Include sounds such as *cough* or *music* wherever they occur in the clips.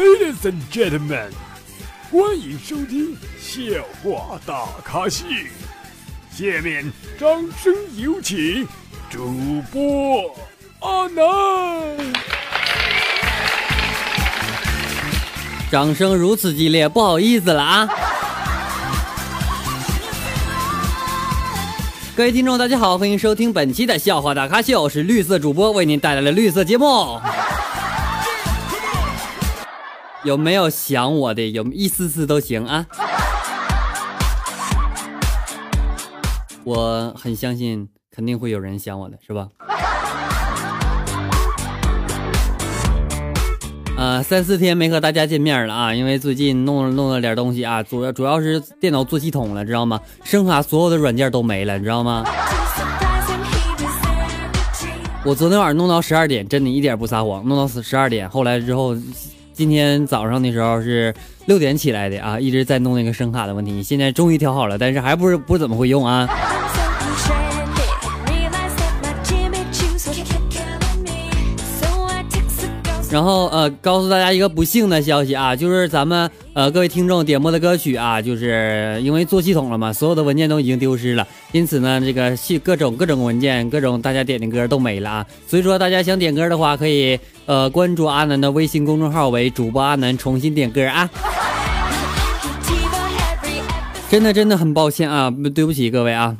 Ladies and gentlemen，欢迎收听笑话大咖秀。下面掌声有请主播阿南。掌声如此激烈，不好意思了啊！各位听众，大家好，欢迎收听本期的笑话大咖秀，是绿色主播为您带来的绿色节目。有没有想我的？有一丝丝都行啊！我很相信，肯定会有人想我的，是吧？呃，三四天没和大家见面了啊，因为最近弄了弄了点东西啊，主要主要是电脑做系统了，知道吗？声卡所有的软件都没了，你知道吗？我昨天晚上弄到十二点，真的一点不撒谎，弄到十十二点，后来之后。今天早上的时候是六点起来的啊，一直在弄那个声卡的问题，现在终于调好了，但是还不是不怎么会用啊。然后呃，告诉大家一个不幸的消息啊，就是咱们呃各位听众点播的歌曲啊，就是因为做系统了嘛，所有的文件都已经丢失了，因此呢，这个系各种各种文件，各种大家点的歌都没了啊。所以说大家想点歌的话，可以呃关注阿南的微信公众号为主播阿南重新点歌啊。*laughs* 真的真的很抱歉啊，对不起各位啊。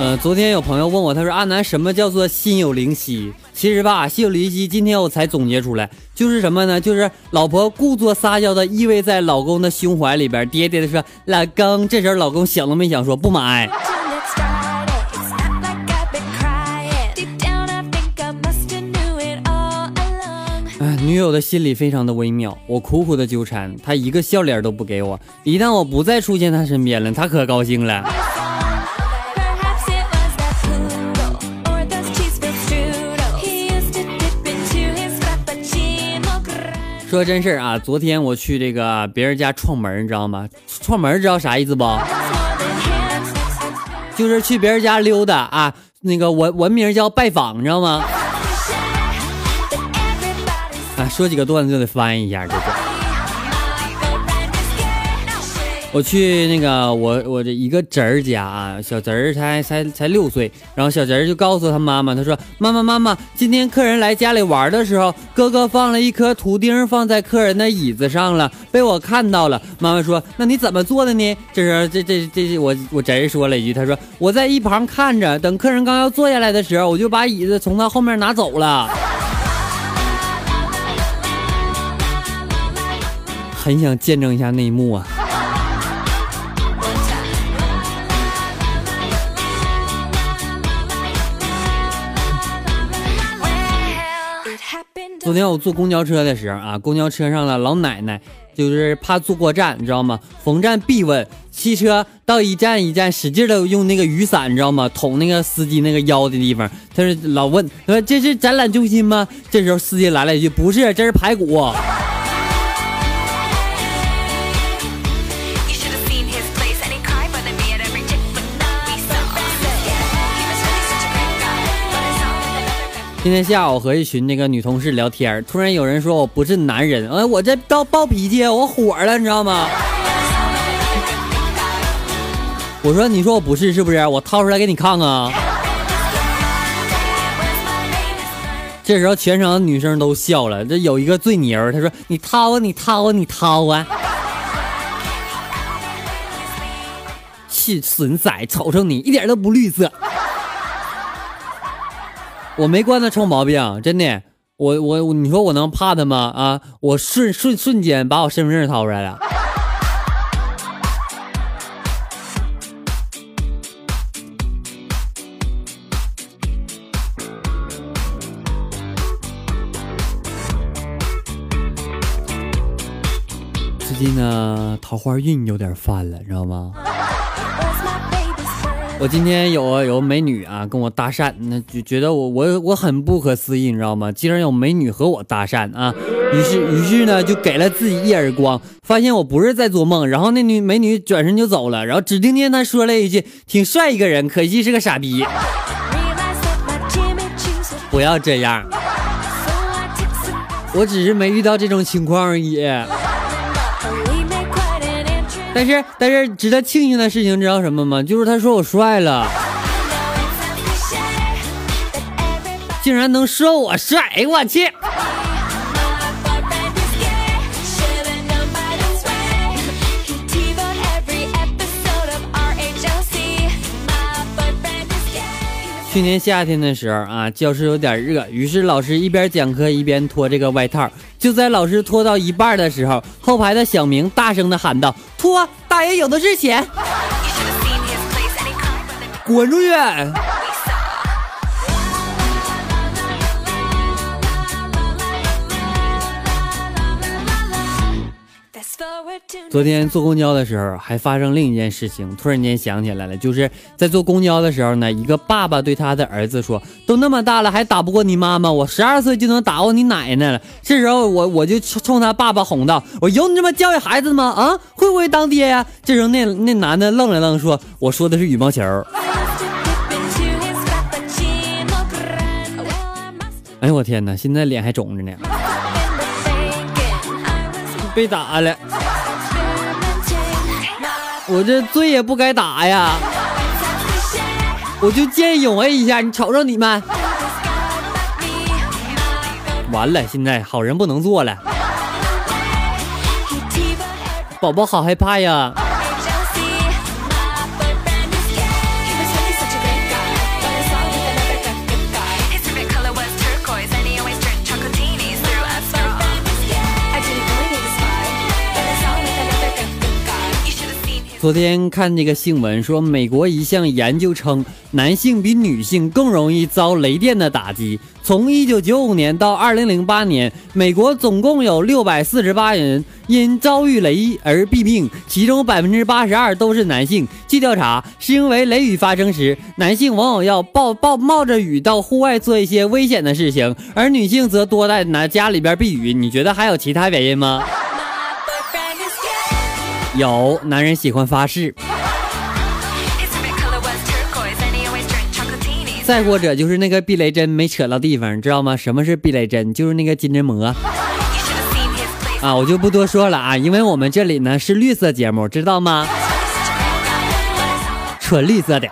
呃，昨天有朋友问我，他说阿南什么叫做心有灵犀？其实吧，心有灵犀，今天我才总结出来，就是什么呢？就是老婆故作撒娇的依偎在老公的胸怀里边，爹爹的说老公，这时候老公想都没想说不买。哎，女友的心里非常的微妙，我苦苦的纠缠，她一个笑脸都不给我。一旦我不再出现她身边了，她可高兴了。说真事儿啊，昨天我去这个别人家串门，你知道吗？串门知道啥意思不？就是去别人家溜达啊，那个文文名叫拜访，你知道吗？啊，说几个段子就得翻译一下，我去那个我我这一个侄儿家啊，小侄儿才才才六岁，然后小侄儿就告诉他妈妈，他说妈妈妈妈，今天客人来家里玩的时候，哥哥放了一颗图钉放在客人的椅子上了，被我看到了。妈妈说那你怎么做的呢？这时候这这这我我侄儿说了一句，他说我在一旁看着，等客人刚要坐下来的时候，我就把椅子从他后面拿走了。很想见证一下那一幕啊。昨天我坐公交车的时候啊，公交车上的老奶奶就是怕坐过站，你知道吗？逢站必问，汽车到一站一站使劲的用那个雨伞，你知道吗？捅那个司机那个腰的地方，他是老问，说这是展览中心吗？这时候司机来了一句，不是，这是排骨。今天下午和一群那个女同事聊天，突然有人说我不是男人，哎，我这到暴脾气，我火了，你知道吗？我说，你说我不是是不是？我掏出来给你看看。这时候全场的女生都笑了，这有一个最牛，她说：“你掏啊，你掏啊，你掏啊！”气损仔，瞅瞅你，一点都不绿色。我没惯他臭毛病，真的，我我你说我能怕他吗？啊，我瞬瞬瞬间把我身份证掏出来了。最近呢，桃花运有点犯了，知道吗？我今天有有美女啊跟我搭讪，那就觉得我我我很不可思议，你知道吗？竟然有美女和我搭讪啊！于是于是呢就给了自己一耳光，发现我不是在做梦。然后那女美女转身就走了，然后只听见她说了一句：“挺帅一个人，可惜是个傻逼。”不要这样，我只是没遇到这种情况而已。但是但是值得庆幸的事情，知道什么吗？就是他说我帅了，竟然能说我帅！哎，我去！去年夏天的时候啊，教室有点热，于是老师一边讲课一边脱这个外套。就在老师拖到一半的时候，后排的小明大声的喊道：“拖，大爷有的是钱！”滚出去！昨天坐公交的时候，还发生另一件事情，突然间想起来了，就是在坐公交的时候呢，一个爸爸对他的儿子说：“都那么大了，还打不过你妈妈，我十二岁就能打过你奶奶了。”这时候我我就冲他爸爸哄道：“我有你这么教育孩子吗？啊，会不会当爹呀？”这时候那那男的愣了愣，说：“我说的是羽毛球。”哎呦我天哪，现在脸还肿着呢，被打了。我这罪也不该打呀，我就见义勇为一下，你瞅瞅你们，完了，现在好人不能做了，宝宝好害怕呀。昨天看那个新闻说，美国一项研究称，男性比女性更容易遭雷电的打击。从1995年到2008年，美国总共有648人因遭遇雷而毙命，其中82%都是男性。据调查，是因为雷雨发生时，男性往往要抱抱冒着雨到户外做一些危险的事情，而女性则多在男家里边避雨。你觉得还有其他原因吗？有男人喜欢发誓，再或者就是那个避雷针没扯到地方，知道吗？什么是避雷针？就是那个金针蘑啊！我就不多说了啊，因为我们这里呢是绿色节目，知道吗？纯绿色的。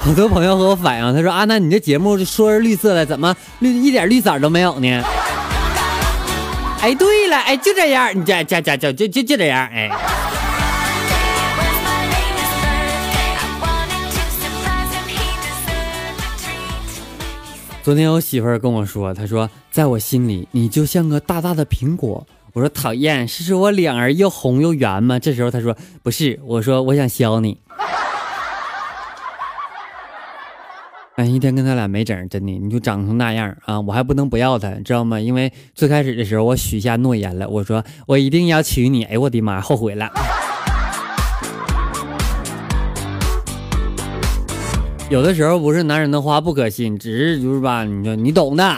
好多朋友和我反映，他说啊，那你这节目说是绿色的，怎么绿一点绿色都没有呢？哎，对了，哎，就这样，你这这这这就就就这样，哎。昨天我媳妇儿跟我说，她说，在我心里，你就像个大大的苹果。我说讨厌，是说我脸儿又红又圆吗？这时候她说不是，我说我想削你。哎，一天跟他俩没整，真的，你就长成那样啊！我还不能不要他，知道吗？因为最开始的时候我许下诺言了，我说我一定要娶你。哎，我的妈，后悔了。有的时候不是男人的话不可信，只是就是吧，你说你懂的。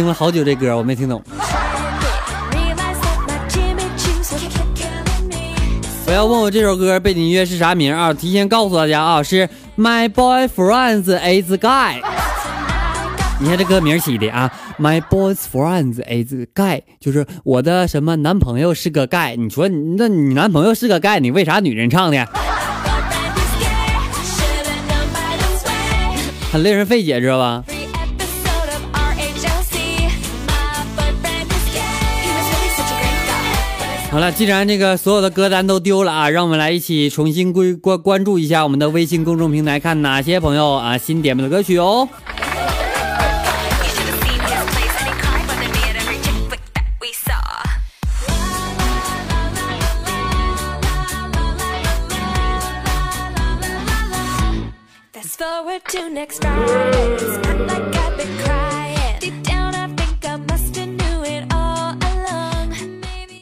听了好久这歌，我没听懂。不要问我这首歌背景音乐是啥名啊？提前告诉大家啊，是 My boyfriend is guy。你看这歌名起的啊，My boyfriend is guy，就是我的什么男朋友是个 guy。你说那你男朋友是个 guy，你为啥女人唱的？很令人费解，知道吧？好了，既然这个所有的歌单都丢了啊，让我们来一起重新归关关注一下我们的微信公众平台，看哪些朋友啊新点播的歌曲哦。to next Friday.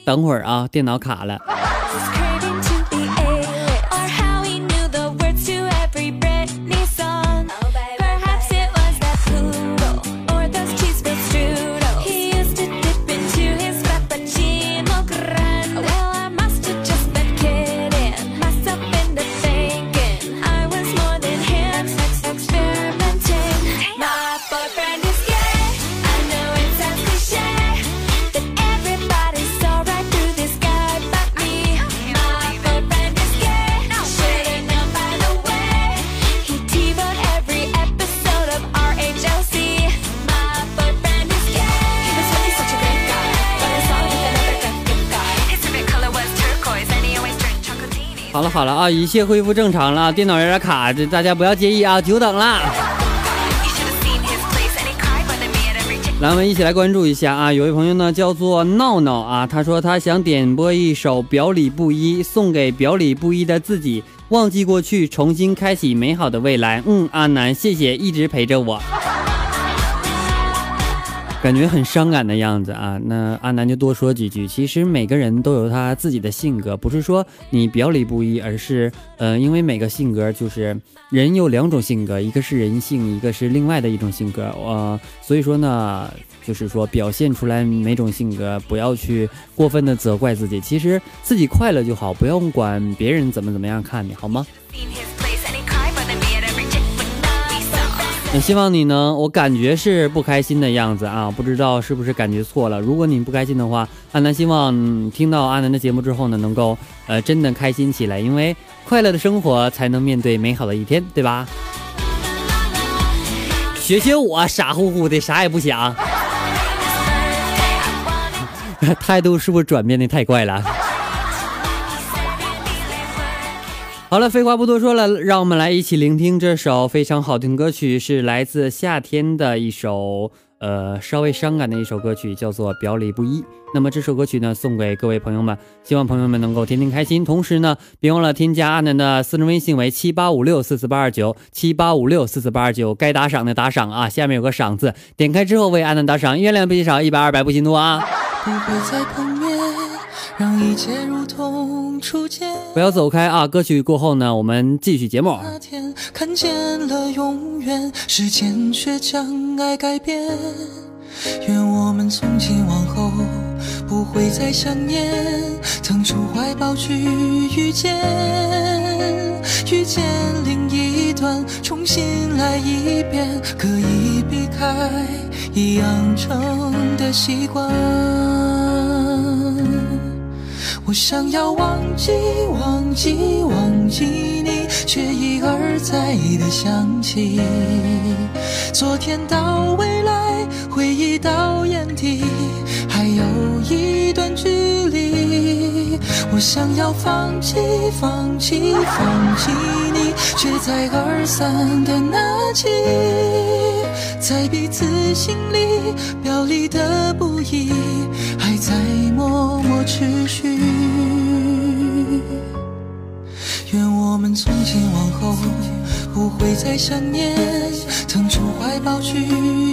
等会儿啊，电脑卡了。*laughs* 好了好了啊，一切恢复正常了，电脑有点卡，这大家不要介意啊，久等了。来，我们一起来关注一下啊！有位朋友呢叫做闹闹啊，他说他想点播一首《表里不一》，送给表里不一的自己，忘记过去，重新开启美好的未来。嗯，阿南，谢谢一直陪着我，感觉很伤感的样子啊。那阿南就多说几句，其实每个人都有他自己的性格，不是说你表里不一，而是呃，因为每个性格就是人有两种性格，一个是人性，一个是另外的一种性格。呃，所以说呢，就是说表现出来每种性格，不要去过分的责怪自己，其实自己快乐就好，不用管别人怎么怎么样看你，好吗？那希望你呢，我感觉是不开心的样子啊，不知道是不是感觉错了。如果你不开心的话，阿南希望、听到阿南的节目之后呢，能够呃真的开心起来，因为快乐的生活才能面对美好的一天，对吧？学学我，傻乎乎的，啥也不想，态度是不是转变的太快了？好了，废话不多说了，让我们来一起聆听这首非常好听歌曲，是来自夏天的一首呃稍微伤感的一首歌曲，叫做《表里不一》。那么这首歌曲呢，送给各位朋友们，希望朋友们能够天天开心。同时呢，别忘了添加阿南的私人微信为七八五六四四八二九七八五六四四八二九，该打赏的打赏啊，下面有个赏字，点开之后为阿南打赏，月亮不嫌少，一百二百不嫌多啊。不会再碰面，让一切如同初见。不要走开啊！歌曲过后呢，我们继续节目。那天看见了永远，时间却将爱改变。愿我们从今往后不会再想念，腾出怀抱去遇见，遇见另一段，重新来一遍，可以避开已养成的习惯。我想要忘记，忘记，忘记你，却一而再的想起。昨天到未来，回忆到眼底，还有一段距离。我想要放弃，放弃，放弃你，却再而三的拿起，在彼此心里表里的不一，还在默默持续。愿我们从今往后不会再想念，腾出怀抱去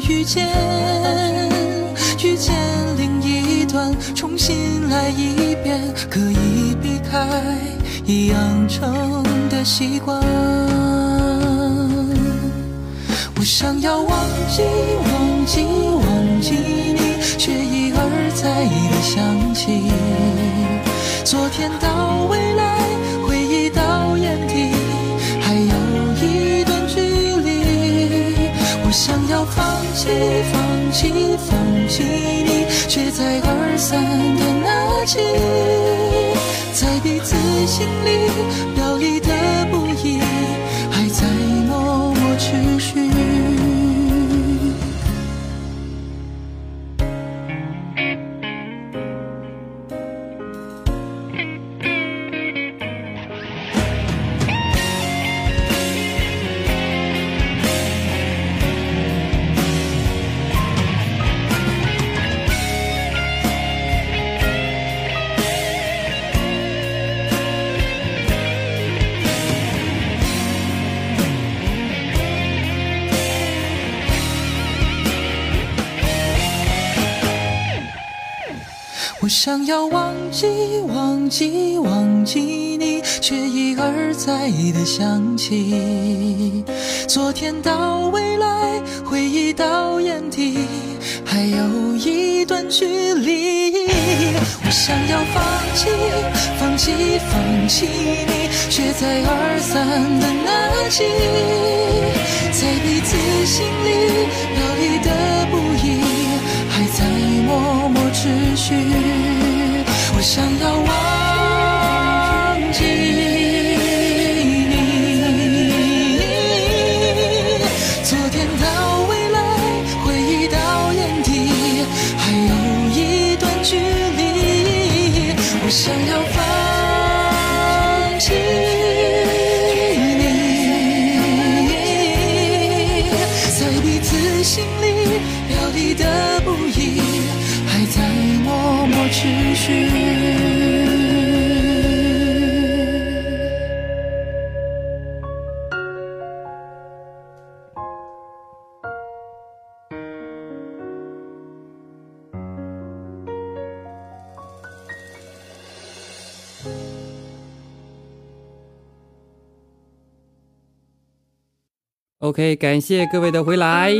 遇见，遇见另一段，重新来一遍，可以避开已养成的习惯。我想要忘记，忘记，忘记你，却一而再的想起。昨天到未来，回忆到眼底，还有一段距离。我想要放弃，放弃，放弃你，却再而三的拿起，在彼此心里表里我想要忘记，忘记，忘记你，却一而再的想起。昨天到未来，回忆到眼底，还有一段距离。我想要放弃，放弃，放弃你，却再而三的拿起，在彼此心里想要忘记你，昨天到未来，回忆到眼底，还有一段距离。我想要放弃你，在彼此心里表里的不易，还在默默持续。OK，感谢各位的回来。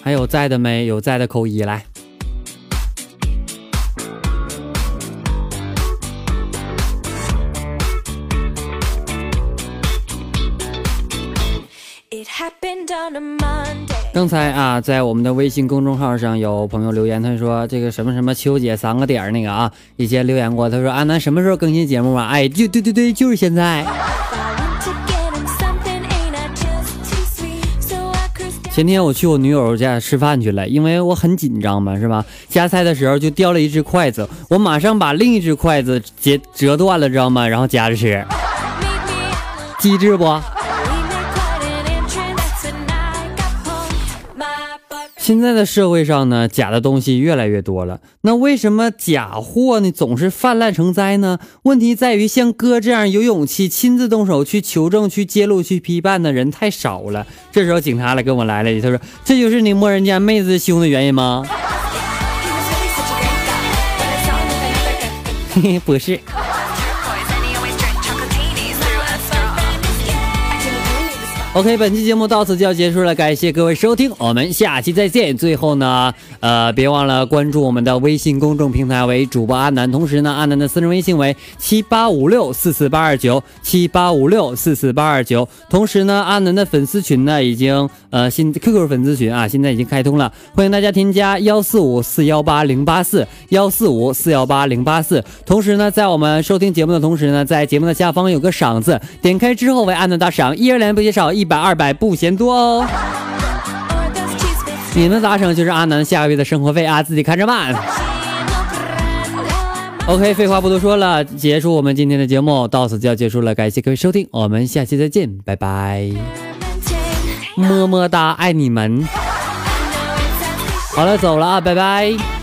还有在的没？有在的扣一来。It happened on a Monday. 刚才啊，在我们的微信公众号上有朋友留言，他说这个什么什么秋姐三个点儿那个啊，以前留言过，他说阿南什么时候更新节目啊？哎，就对对对，就是现在。前天我去我女友家吃饭去了，因为我很紧张嘛，是吧？夹菜的时候就掉了一只筷子，我马上把另一只筷子截折断了，知道吗？然后夹着吃，机智不？现在的社会上呢，假的东西越来越多了。那为什么假货呢总是泛滥成灾呢？问题在于像哥这样有勇气亲自动手去求证、去揭露、去批判的人太少了。这时候警察来跟我来了一句，他说：“这就是你摸人家妹子胸的原因吗 *laughs* he was OK，本期节目到此就要结束了，感谢各位收听，我们下期再见。最后呢，呃，别忘了关注我们的微信公众平台为主播阿南，同时呢，阿南的私人微信为七八五六四四八二九七八五六四四八二九。同时呢，阿南的粉丝群呢已经呃新 QQ 粉丝群啊，现在已经开通了，欢迎大家添加幺四五四幺八零八四幺四五四幺八零八四。同时呢，在我们收听节目的同时呢，在节目的下方有个赏字，点开之后为阿南打赏，一二连不嫌少，一百二百不嫌多哦。你们咋整就是阿南下个月的生活费啊，自己看着办。OK，废话不多说了，结束我们今天的节目，到此就要结束了，感谢各位收听，我们下期再见，拜拜，么么哒，爱你们。好了，走了啊，拜拜。